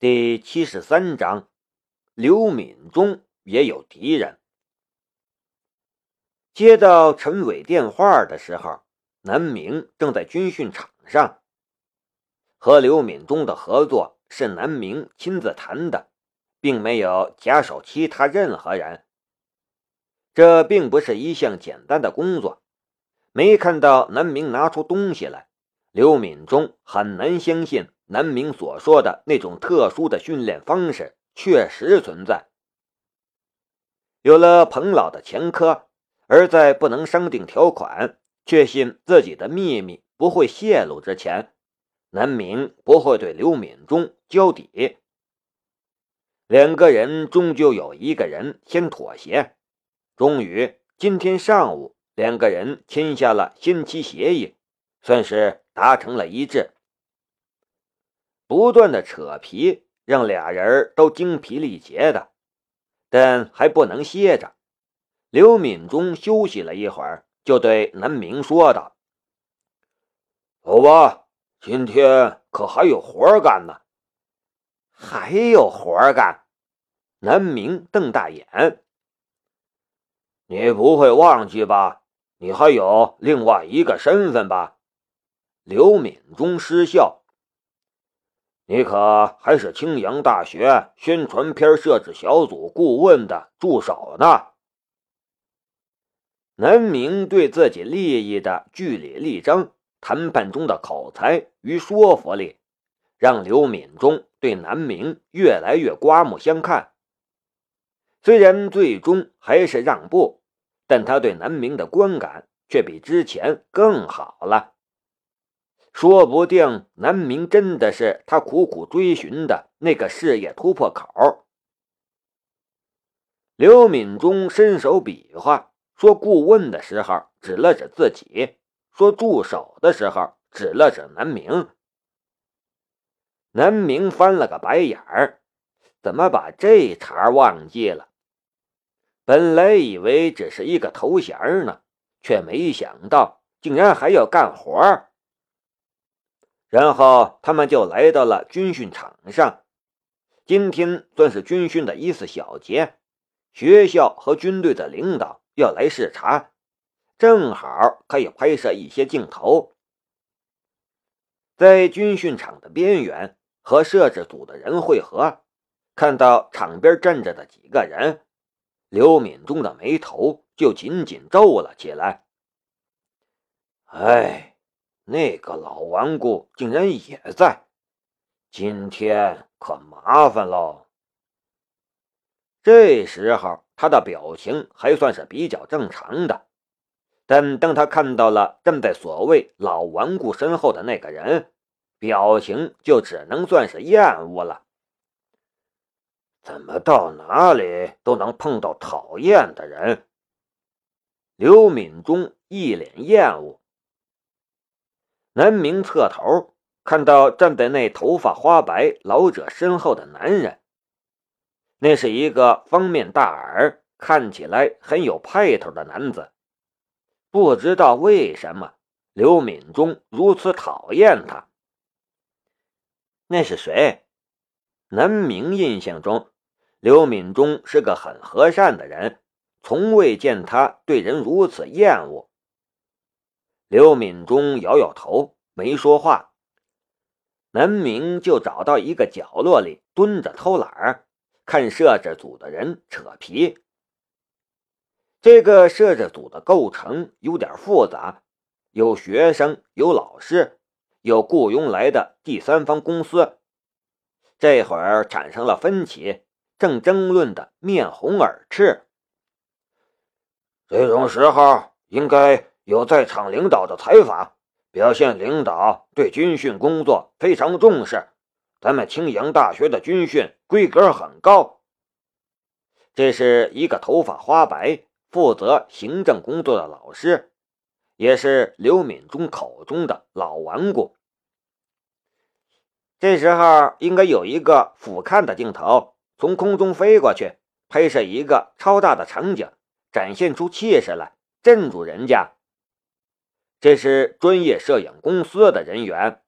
第七十三章，刘敏中也有敌人。接到陈伟电话的时候，南明正在军训场上，和刘敏中的合作是南明亲自谈的，并没有假手其他任何人。这并不是一项简单的工作，没看到南明拿出东西来，刘敏中很难相信。南明所说的那种特殊的训练方式确实存在。有了彭老的前科，而在不能商定条款、确信自己的秘密不会泄露之前，南明不会对刘敏中交底。两个人终究有一个人先妥协。终于，今天上午，两个人签下了先期协议，算是达成了一致。不断的扯皮，让俩人都精疲力竭的，但还不能歇着。刘敏中休息了一会儿，就对南明说道：“走吧，今天可还有活干呢。”还有活干？南明瞪大眼：“你不会忘记吧？你还有另外一个身份吧？”刘敏中失笑。你可还是青阳大学宣传片设置小组顾问的助手呢。南明对自己利益的据理力争，谈判中的口才与说服力，让刘敏中对南明越来越刮目相看。虽然最终还是让步，但他对南明的观感却比之前更好了。说不定南明真的是他苦苦追寻的那个事业突破口。刘敏中伸手比划，说：“顾问的时候指了指自己，说助手的时候指了指南明。”南明翻了个白眼儿，怎么把这茬忘记了？本来以为只是一个头衔呢，却没想到竟然还要干活儿。然后他们就来到了军训场上。今天算是军训的一次小节，学校和军队的领导要来视察，正好可以拍摄一些镜头。在军训场的边缘和摄制组的人汇合，看到场边站着的几个人，刘敏中的眉头就紧紧皱了起来。哎。那个老顽固竟然也在，今天可麻烦喽。这时候他的表情还算是比较正常的，但当他看到了站在所谓老顽固身后的那个人，表情就只能算是厌恶了。怎么到哪里都能碰到讨厌的人？刘敏中一脸厌恶。南明侧头看到站在那头发花白老者身后的男人，那是一个方面大耳、看起来很有派头的男子。不知道为什么，刘敏中如此讨厌他。那是谁？南明印象中，刘敏中是个很和善的人，从未见他对人如此厌恶。刘敏中摇摇头，没说话。南明就找到一个角落里蹲着偷懒儿，看摄制组的人扯皮。这个摄制组的构成有点复杂，有学生，有老师，有雇佣来的第三方公司。这会儿产生了分歧，正争论的面红耳赤。这种时候应该。有在场领导的采访，表现领导对军训工作非常重视。咱们青阳大学的军训规格很高。这是一个头发花白、负责行政工作的老师，也是刘敏忠口中的老顽固。这时候应该有一个俯瞰的镜头，从空中飞过去，拍摄一个超大的场景，展现出气势来，镇住人家。这是专业摄影公司的人员。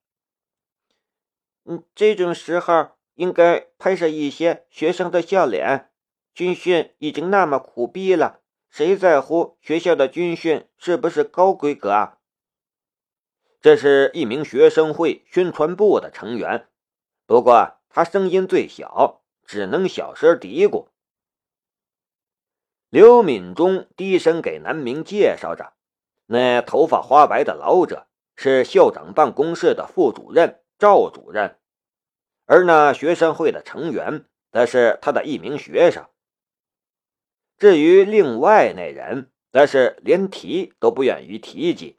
嗯，这种时候应该拍摄一些学生的笑脸。军训已经那么苦逼了，谁在乎学校的军训是不是高规格啊？这是一名学生会宣传部的成员，不过他声音最小，只能小声嘀咕。刘敏忠低声给南明介绍着，那头发花白的老者是校长办公室的副主任赵主任，而那学生会的成员则是他的一名学生。至于另外那人，则是连提都不愿意提及。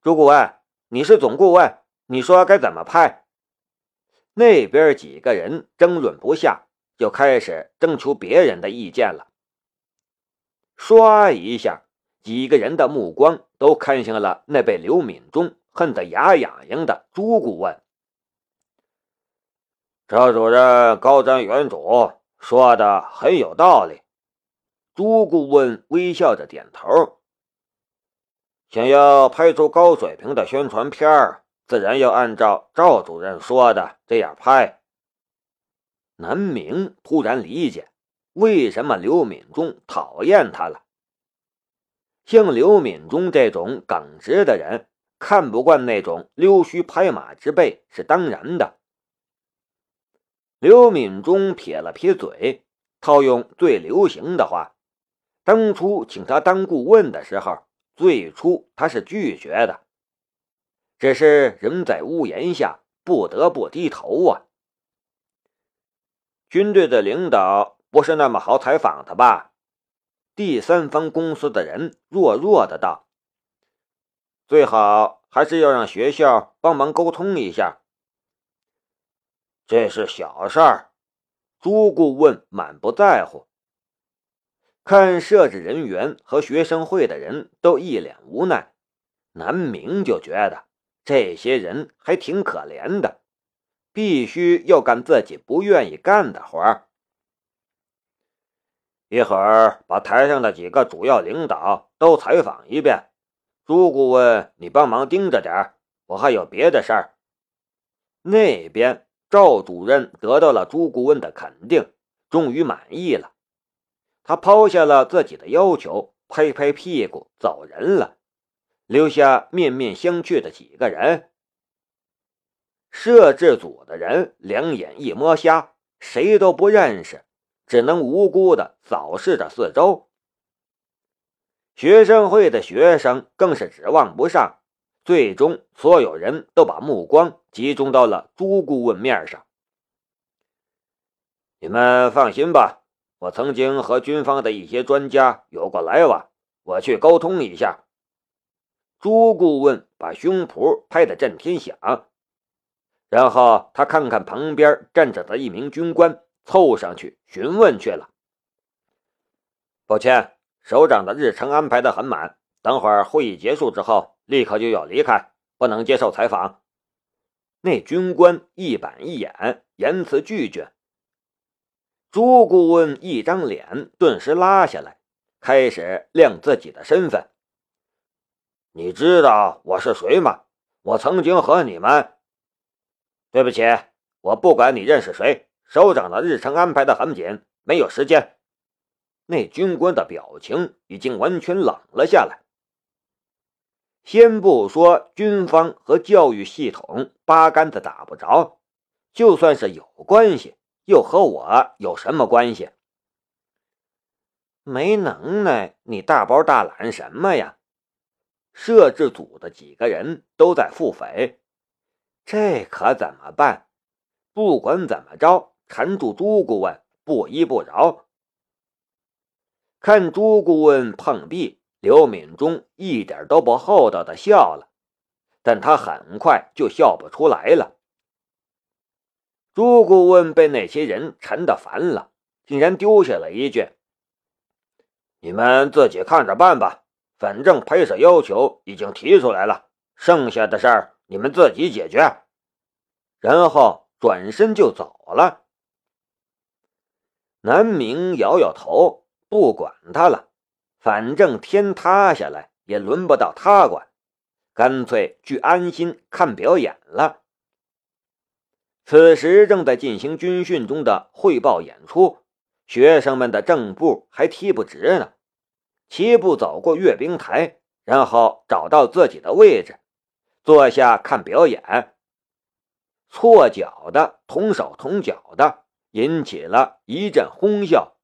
朱顾问，你是总顾问，你说该怎么拍？那边几个人争论不下，就开始征求别人的意见了。唰一下，几个人的目光都看向了那被刘敏忠恨得牙痒痒的朱顾问。赵主任高瞻远瞩，说的很有道理。朱顾问微笑着点头。想要拍出高水平的宣传片，自然要按照赵主任说的这样拍。南明突然理解为什么刘敏忠讨厌他了。像刘敏忠这种耿直的人，看不惯那种溜须拍马之辈是当然的。刘敏忠撇了撇嘴，套用最流行的话：“当初请他当顾问的时候。”最初他是拒绝的，只是人在屋檐下，不得不低头啊。军队的领导不是那么好采访的吧？第三方公司的人弱弱的道：“最好还是要让学校帮忙沟通一下。”这是小事儿，朱顾问满不在乎。看设置人员和学生会的人都一脸无奈，南明就觉得这些人还挺可怜的，必须要干自己不愿意干的活儿。一会儿把台上的几个主要领导都采访一遍，朱顾问你帮忙盯着点，我还有别的事儿。那边赵主任得到了朱顾问的肯定，终于满意了。他抛下了自己的要求，拍拍屁股走人了，留下面面相觑的几个人。摄制组的人两眼一摸瞎，谁都不认识，只能无辜的扫视着四周。学生会的学生更是指望不上，最终所有人都把目光集中到了朱顾问面上。你们放心吧。我曾经和军方的一些专家有过来往，我去沟通一下。朱顾问把胸脯拍得震天响，然后他看看旁边站着的一名军官，凑上去询问去了。抱歉，首长的日程安排的很满，等会儿会议结束之后，立刻就要离开，不能接受采访。那军官一板一眼，言辞拒绝。朱顾问一张脸顿时拉下来，开始亮自己的身份。你知道我是谁吗？我曾经和你们……对不起，我不管你认识谁。首长的日程安排的很紧，没有时间。那军官的表情已经完全冷了下来。先不说军方和教育系统八竿子打不着，就算是有关系。又和我有什么关系？没能耐，你大包大揽什么呀？摄制组的几个人都在腹诽，这可怎么办？不管怎么着，缠住朱顾问不依不饶。看朱顾问碰壁，刘敏忠一点都不厚道的笑了，但他很快就笑不出来了。朱顾问被那些人缠得烦了，竟然丢下了一句：“你们自己看着办吧，反正拍摄要求已经提出来了，剩下的事儿你们自己解决。”然后转身就走了。南明摇摇头，不管他了，反正天塌下来也轮不到他管，干脆去安心看表演了。此时正在进行军训中的汇报演出，学生们的正步还踢不直呢。齐步走过阅兵台，然后找到自己的位置，坐下看表演。错脚的、同手同脚的，引起了一阵哄笑。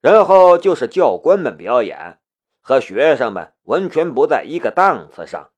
然后就是教官们表演，和学生们完全不在一个档次上。